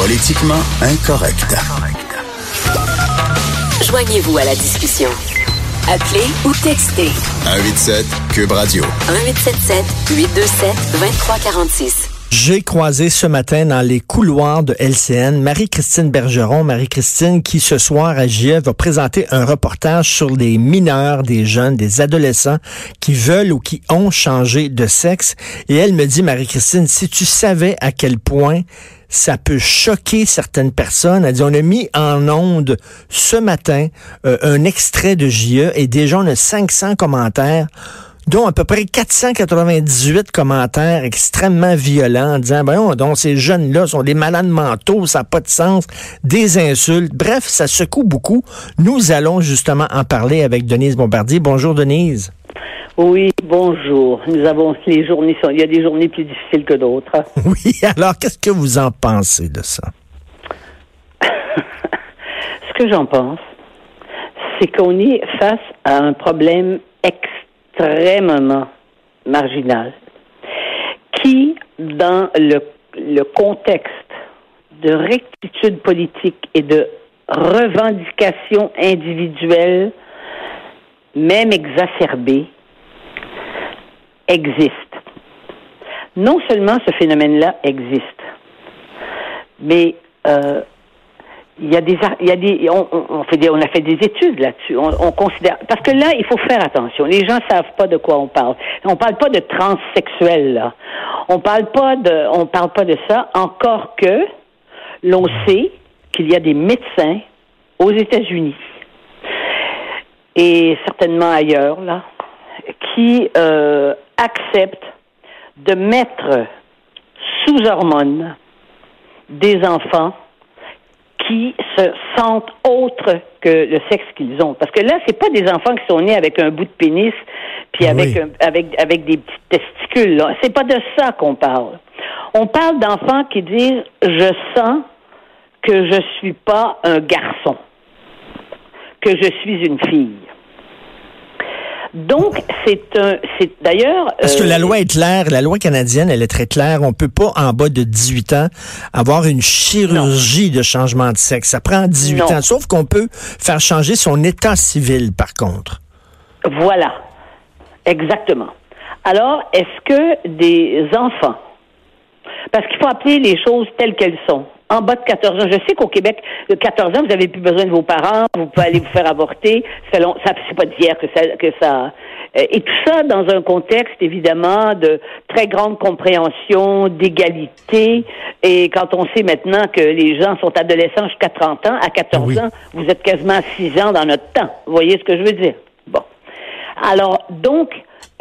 Politiquement incorrect. Joignez-vous à la discussion. Appelez ou textez 187 Cube Radio. 1877 827 2346. J'ai croisé ce matin dans les couloirs de LCN Marie-Christine Bergeron. Marie-Christine qui ce soir à GIE va présenter un reportage sur les mineurs, des jeunes, des adolescents qui veulent ou qui ont changé de sexe. Et elle me dit, Marie-Christine, si tu savais à quel point ça peut choquer certaines personnes. On a mis en onde ce matin euh, un extrait de GIE et déjà on a 500 commentaires dont à peu près 498 commentaires extrêmement violents en disant, ben, donc ces jeunes-là sont des malades mentaux, ça n'a pas de sens, des insultes. Bref, ça secoue beaucoup. Nous allons justement en parler avec Denise Bombardier. Bonjour Denise. Oui, bonjour. Nous avons les journées il y a des journées plus difficiles que d'autres. Oui, alors qu'est-ce que vous en pensez de ça? Ce que j'en pense, c'est qu'on est face à un problème extrêmement marginal qui, dans le, le contexte de rectitude politique et de revendication individuelle, même exacerbée, existe. Non seulement ce phénomène-là existe, mais euh, il y a des, on, a fait des études là-dessus. On, on, considère parce que là, il faut faire attention. Les gens savent pas de quoi on parle. On parle pas de transsexuel là. On parle parle pas de ça. Encore que l'on sait qu'il y a des médecins aux États-Unis et certainement ailleurs là qui euh, acceptent de mettre sous hormones des enfants qui se sentent autres que le sexe qu'ils ont. Parce que là, c'est pas des enfants qui sont nés avec un bout de pénis puis avec Oui. un- avec avec des petits testicules. Là. C'est pas de ça qu'on parle. On parle d'enfants qui disent je sens que je suis pas un garçon, que je suis une fille. Donc c'est un c'est d'ailleurs Parce que euh, la loi est claire, la loi canadienne, elle est très claire. On peut pas, en bas de 18 ans, avoir une chirurgie de changement de sexe. Ça prend 18 Non. ans. Sauf qu'on peut faire changer son état civil, par contre. Voilà, exactement. Alors, est-ce que des enfants, parce qu'il faut appeler les choses telles qu'elles sont, en bas de 14 ans, je sais qu'au Québec, de 14 ans, vous n'avez plus besoin de vos parents, vous pouvez aller vous faire avorter, ça c'est pas d'hier que ça, que ça, euh, et tout ça dans un contexte évidemment de très grande compréhension, d'égalité, et quand on sait maintenant que les gens sont adolescents jusqu'à 30 ans, à 14 Oui. ans, vous êtes quasiment à 6 ans dans notre temps. Vous voyez ce que je veux dire? Bon. Alors, donc,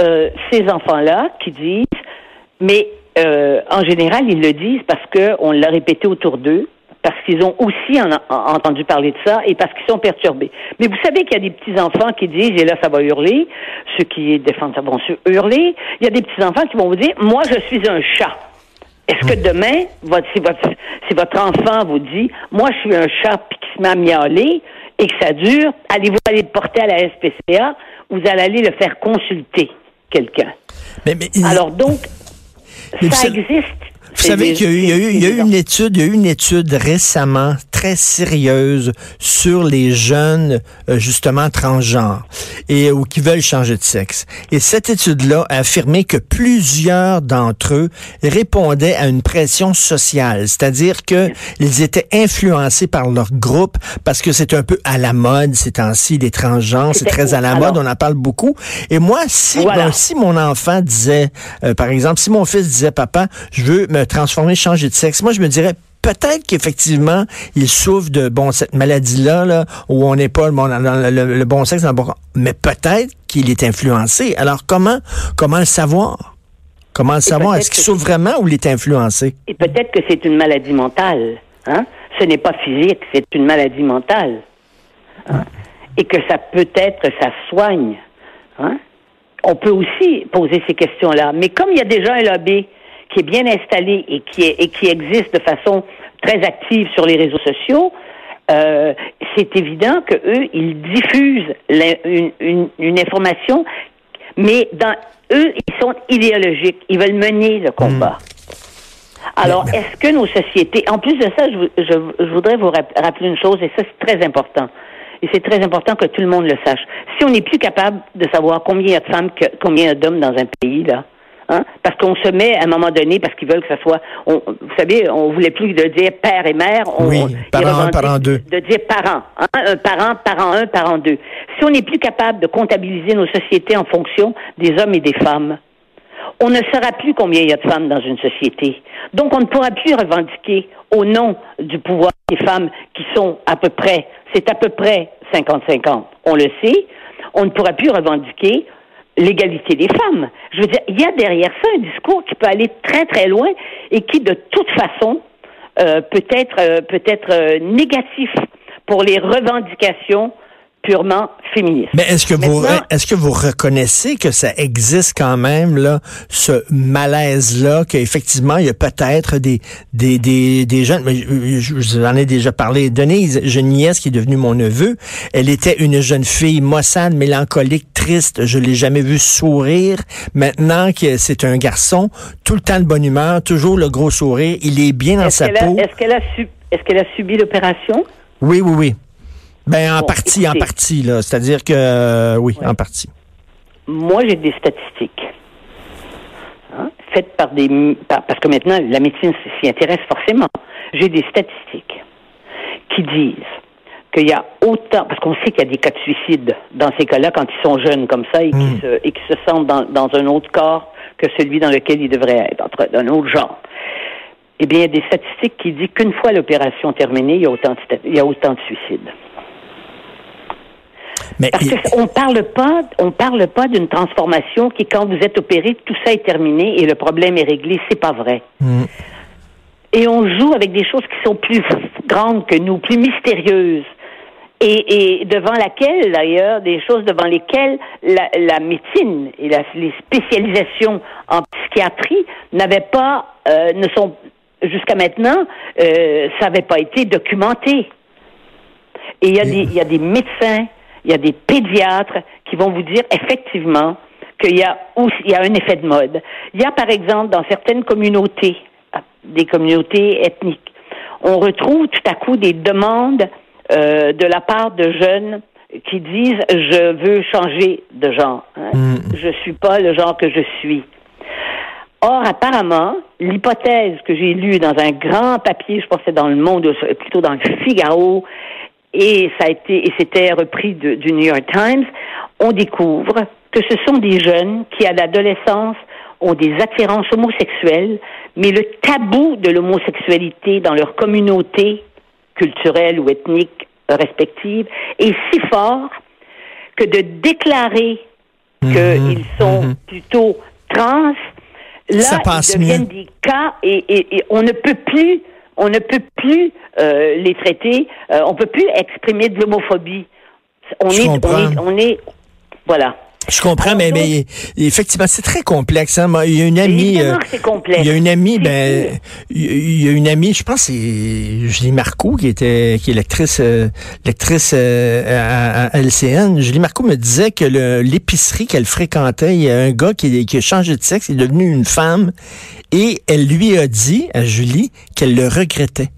euh, ces enfants-là qui disent, mais euh, en général, ils le disent parce qu'on l'a répété autour d'eux, parce qu'ils ont aussi en- en- entendu parler de ça et parce qu'ils sont perturbés. Mais vous savez qu'il y a des petits-enfants qui disent, et là, ça va hurler, ceux qui défendent ça vont se hurler, il y a des petits-enfants qui vont vous dire, moi, je suis un chat. Est-ce que demain, votre, si, votre, si votre enfant vous dit, moi, je suis un chat puis qui se met à miauler et que ça dure, allez-vous aller le porter à la SPCA ou vous allez aller le faire consulter quelqu'un? Mais, mais Alors donc, Mais ça vous sa- existe. Vous savez qu'il y a eu, il y y a eu une étude, il y a eu une étude récemment très sérieuse sur les jeunes euh, justement transgenres et ou qui veulent changer de sexe. Et cette étude-là a affirmé que plusieurs d'entre eux répondaient à une pression sociale, c'est-à-dire que ils étaient influencés par leur groupe parce que c'est un peu à la mode ces temps-ci les transgenres, c'est très à la alors- mode, on en parle beaucoup. Et moi, si Voilà. ben, si mon enfant disait, euh, par exemple, si mon fils disait, papa, je veux me transformer, changer de sexe, moi, je me dirais, peut-être qu'effectivement, il souffre de, bon, cette maladie-là, là, où on n'est pas bon, dans le, le- le bon sexe, dans le bon- mais peut-être qu'il est influencé. Alors, comment, comment le savoir? Comment le savoir? Est-ce qu'il souffre vraiment ou il est influencé? Et peut-être que c'est une maladie mentale. Hein? Ce n'est pas physique, c'est une maladie mentale. Hein? Et que ça peut-être, ça soigne. Hein? On peut aussi poser ces questions-là. Mais comme il y a déjà un lobby qui est bien installé et qui, est, et qui existe de façon très active sur les réseaux sociaux, euh, c'est évident que eux, ils diffusent la- une, une- une information, mais dans eux, ils sont idéologiques. Ils veulent mener le combat. Alors, est-ce que nos sociétés, en plus de ça, je, je, je voudrais vous rappeler une chose, et ça c'est très important. Et c'est très important que tout le monde le sache. Si on n'est plus capable de savoir combien il y a de femmes, que, combien il y a d'hommes dans un pays, là, Hein? Parce qu'on se met à un moment donné, parce qu'ils veulent que ça soit, on, vous savez, on voulait plus de dire père et mère. On, oui, parent un, parent deux. De dire parent, hein? un parent, parent un, parent deux. Si on n'est plus capable de comptabiliser nos sociétés en fonction des hommes et des femmes, on ne saura plus combien il y a de femmes dans une société. Donc, on ne pourra plus revendiquer au nom du pouvoir des femmes qui sont à peu près, c'est à peu près 50-50. On le sait. On ne pourra plus revendiquer l'égalité des femmes. Je veux dire, il y a derrière ça un discours qui peut aller très très loin et qui, de toute façon, euh, peut être euh, peut être euh, négatif pour les revendications purement féministe. Mais est-ce que vous est-ce que vous reconnaissez que ça existe quand même là ce malaise là qu'effectivement il y a peut-être des des des, des jeunes mais je, vous en ai déjà parlé. Denise j'ai une nièce qui est devenue mon neveu elle était une jeune fille maussade mélancolique triste. Je l'ai jamais vue sourire. Maintenant que c'est un garçon tout le temps de bonne humeur toujours le gros sourire il est bien dans sa peau. est-ce qu'elle a est-ce qu'elle a subi l'opération? Oui oui oui ben, en partie, en partie, là. C'est-à-dire que, euh, oui, en partie. Moi, j'ai des statistiques. Hein, faites par des. parce que maintenant, la médecine s'y intéresse forcément. J'ai des statistiques qui disent qu'il y a autant. Parce qu'on sait qu'il y a des cas de suicide dans ces cas-là quand ils sont jeunes comme ça et, qui, hmm. se, et qui se sentent dans, dans un autre corps que celui dans lequel ils devraient être, d'un autre genre. Eh bien, il y a des statistiques qui disent qu'une fois l'opération terminée, il y a autant de, il y a autant de suicides. Mais Parce qu'on parle pas, on parle pas d'une transformation qui, quand vous êtes opéré, tout ça est terminé et le problème est réglé. C'est pas vrai. Mm. Et on joue avec des choses qui sont plus grandes que nous, plus mystérieuses. Et, et devant laquelle, d'ailleurs, des choses devant lesquelles la, la médecine et la, les spécialisations en psychiatrie n'avaient pas, euh, ne sont jusqu'à maintenant, euh, ça n'avait pas été documenté. Et il y a des, il y a des médecins il y a des pédiatres qui vont vous dire effectivement qu'il y a il y a un effet de mode. Il y a par exemple dans certaines communautés, des communautés ethniques, on retrouve tout à coup des demandes euh, de la part de jeunes qui disent je veux changer de genre. Hein. Mm. Je suis pas le genre que je suis. Or, apparemment, l'hypothèse que j'ai lue dans un grand papier, je c'est dans le Monde, plutôt dans le Figaro, et ça a été et c'était repris du New York Times, on découvre que ce sont des jeunes qui à l'adolescence ont des attirances homosexuelles, mais le tabou de l'homosexualité dans leur communauté culturelle ou ethnique respective est si fort que de déclarer mhm. qu'ils sont mhm. plutôt trans, là, ils deviennent des cas et, et on ne peut plus on ne peut plus euh, les traiter, euh, on peut plus exprimer de l'homophobie. On est, on est, on est, voilà. Je comprends, mais, mais effectivement, c'est très complexe. Hein. Il y a une amie. Euh, il y a une amie, ben, il y a une amie, je pense, c'est Julie Marcoux qui était, qui est lectrice, euh, euh, à, LCN. Julie Marcoux me disait que l'épicerie qu'elle fréquentait, il y a un gars qui, qui a changé de sexe, il est devenu une femme, et elle lui a dit à Julie qu'elle le regrettait.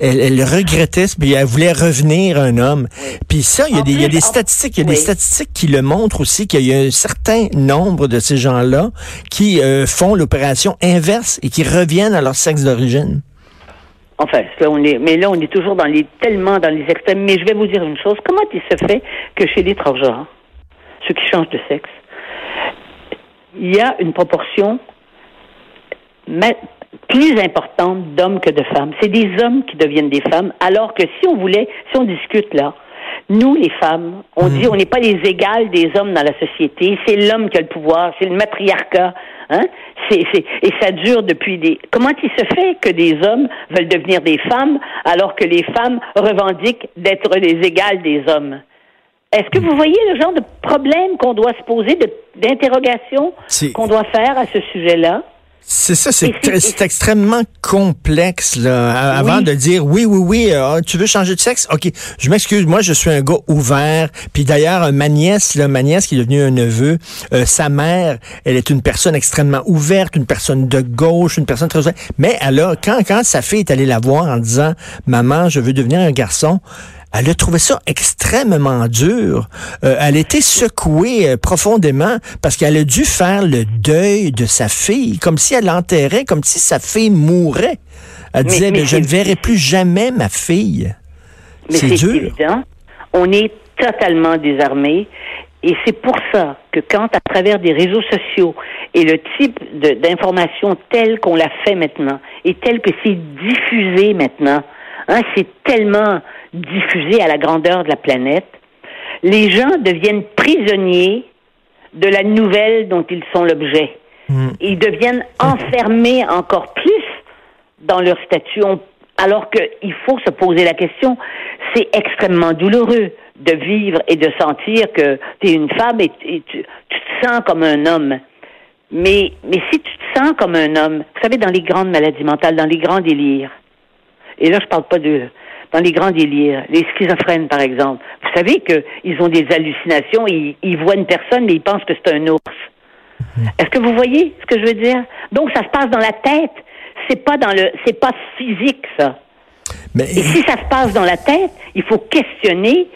Elle, elle regrettait, puis elle voulait revenir un homme. Puis ça, il y a, des, il y a des statistiques, il y a des statistiques qui le montrent aussi qu'il y a un certain nombre de ces gens-là qui euh, font l'opération inverse et qui reviennent à leur sexe d'origine. Enfin, là, on est, mais là, on est toujours dans les, tellement dans les extrêmes. Mais je vais vous dire une chose. Comment il se fait que chez les transgenres, ceux qui changent de sexe, il y a une proportion plus importante d'hommes que de femmes. C'est des hommes qui deviennent des femmes, alors que si on voulait, si on discute là, nous, les femmes, on hmm. dit on n'est pas les égales des hommes dans la société. C'est l'homme qui a le pouvoir, c'est le matriarcat. Hein? Et ça dure depuis des. Comment il se fait que des hommes veulent devenir des femmes alors que les femmes revendiquent d'être les égales des hommes? Est-ce que vous voyez le genre de problème qu'on doit se poser, d'interrogation qu'on doit faire à ce sujet-là? C'est ça, c'est extrêmement complexe là, avant de dire oui, oui, oui, euh, tu veux changer de sexe, ok. Je m'excuse, moi je suis un gars ouvert. Puis d'ailleurs, ma nièce, là, ma nièce qui est devenue un neveu, euh, sa mère, elle est une personne extrêmement ouverte, une personne de gauche, une personne très ouverte. Mais alors, quand quand sa fille est allée la voir en disant, maman, je veux devenir un garçon, elle a trouvé ça extrêmement dur. Euh, elle a été secouée euh, profondément parce qu'elle a dû faire le deuil de sa fille, comme si elle l'enterrait, comme si sa fille mourait. Elle disait, mais, je ne verrai plus jamais ma fille. C'est dur. Évident. On est totalement désarmé. Et c'est pour ça que quand, à travers des réseaux sociaux et le type d'information telle qu'on l'a fait maintenant, et tel que c'est diffusé maintenant, hein, c'est tellement diffusé à la grandeur de la planète, les gens deviennent prisonniers de la nouvelle dont ils sont l'objet. Hmm. Ils deviennent enfermés encore plus dans leur statut, alors qu'il faut se poser la question, c'est extrêmement douloureux de vivre et de sentir que tu es une femme et, tu, tu, te sens comme un homme. Mais, mais si tu te sens comme un homme, vous savez, dans les grandes maladies mentales, dans les grands délires, et là je parle pas de dans les grands délires, les schizophrènes par exemple. Vous savez qu'ils ont des hallucinations, ils, ils, voient une personne mais ils pensent que c'est un ours. Mhm. Est-ce que vous voyez ce que je veux dire? Donc ça se passe dans la tête, c'est pas dans le, c'est pas physique ça. Mais... Et si ça se passe dans la tête, il faut questionner,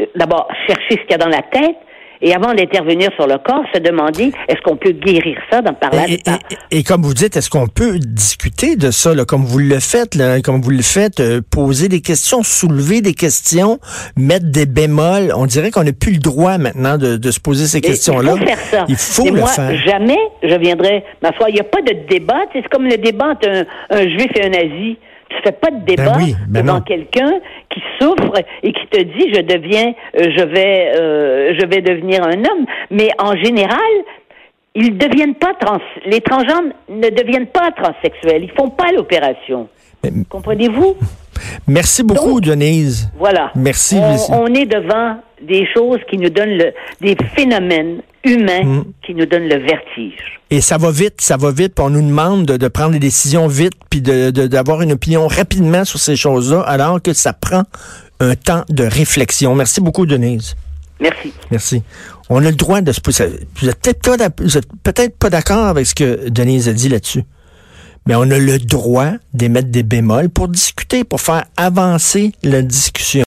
euh, d'abord chercher ce qu'il y a dans la tête, et avant d'intervenir sur le corps, se demander est-ce qu'on peut guérir ça dans par là. Et, comme vous dites, est-ce qu'on peut discuter de ça, là, comme vous le faites, là, comme vous le faites, euh, poser des questions, soulever des questions, mettre des bémols? On dirait qu'on n'a plus le droit maintenant de, de se poser ces questions-là. Il faut faire ça. Il faut le moi, faire. Jamais je viendrai. Ma foi, il n'y a pas de débat. C'est comme le débat entre un, un juif et un nazi. Tu fais pas de ben débat ben devant quelqu'un qui souffre et qui te dit je deviens, euh, je vais, euh, je vais devenir un homme. Mais en général, ils deviennent pas trans, les transgenres ne deviennent pas transsexuels. Ils font pas l'opération. Comprenez-vous? Merci beaucoup, Denise. Voilà. Merci. On, est devant des choses qui nous donnent le, des phénomènes humains mm. qui nous donnent le vertige. Et ça va vite, ça va vite. on nous demande de, prendre des décisions vite, puis d'avoir une opinion rapidement sur ces choses-là, alors que ça prend un temps de réflexion. Merci beaucoup, Denise. Merci. Merci. On a le droit de se poser. Vous êtes peut-être peut-être pas d'accord avec ce que Denise a dit là-dessus mais on a le droit d'émettre des bémols pour discuter, pour faire avancer la discussion.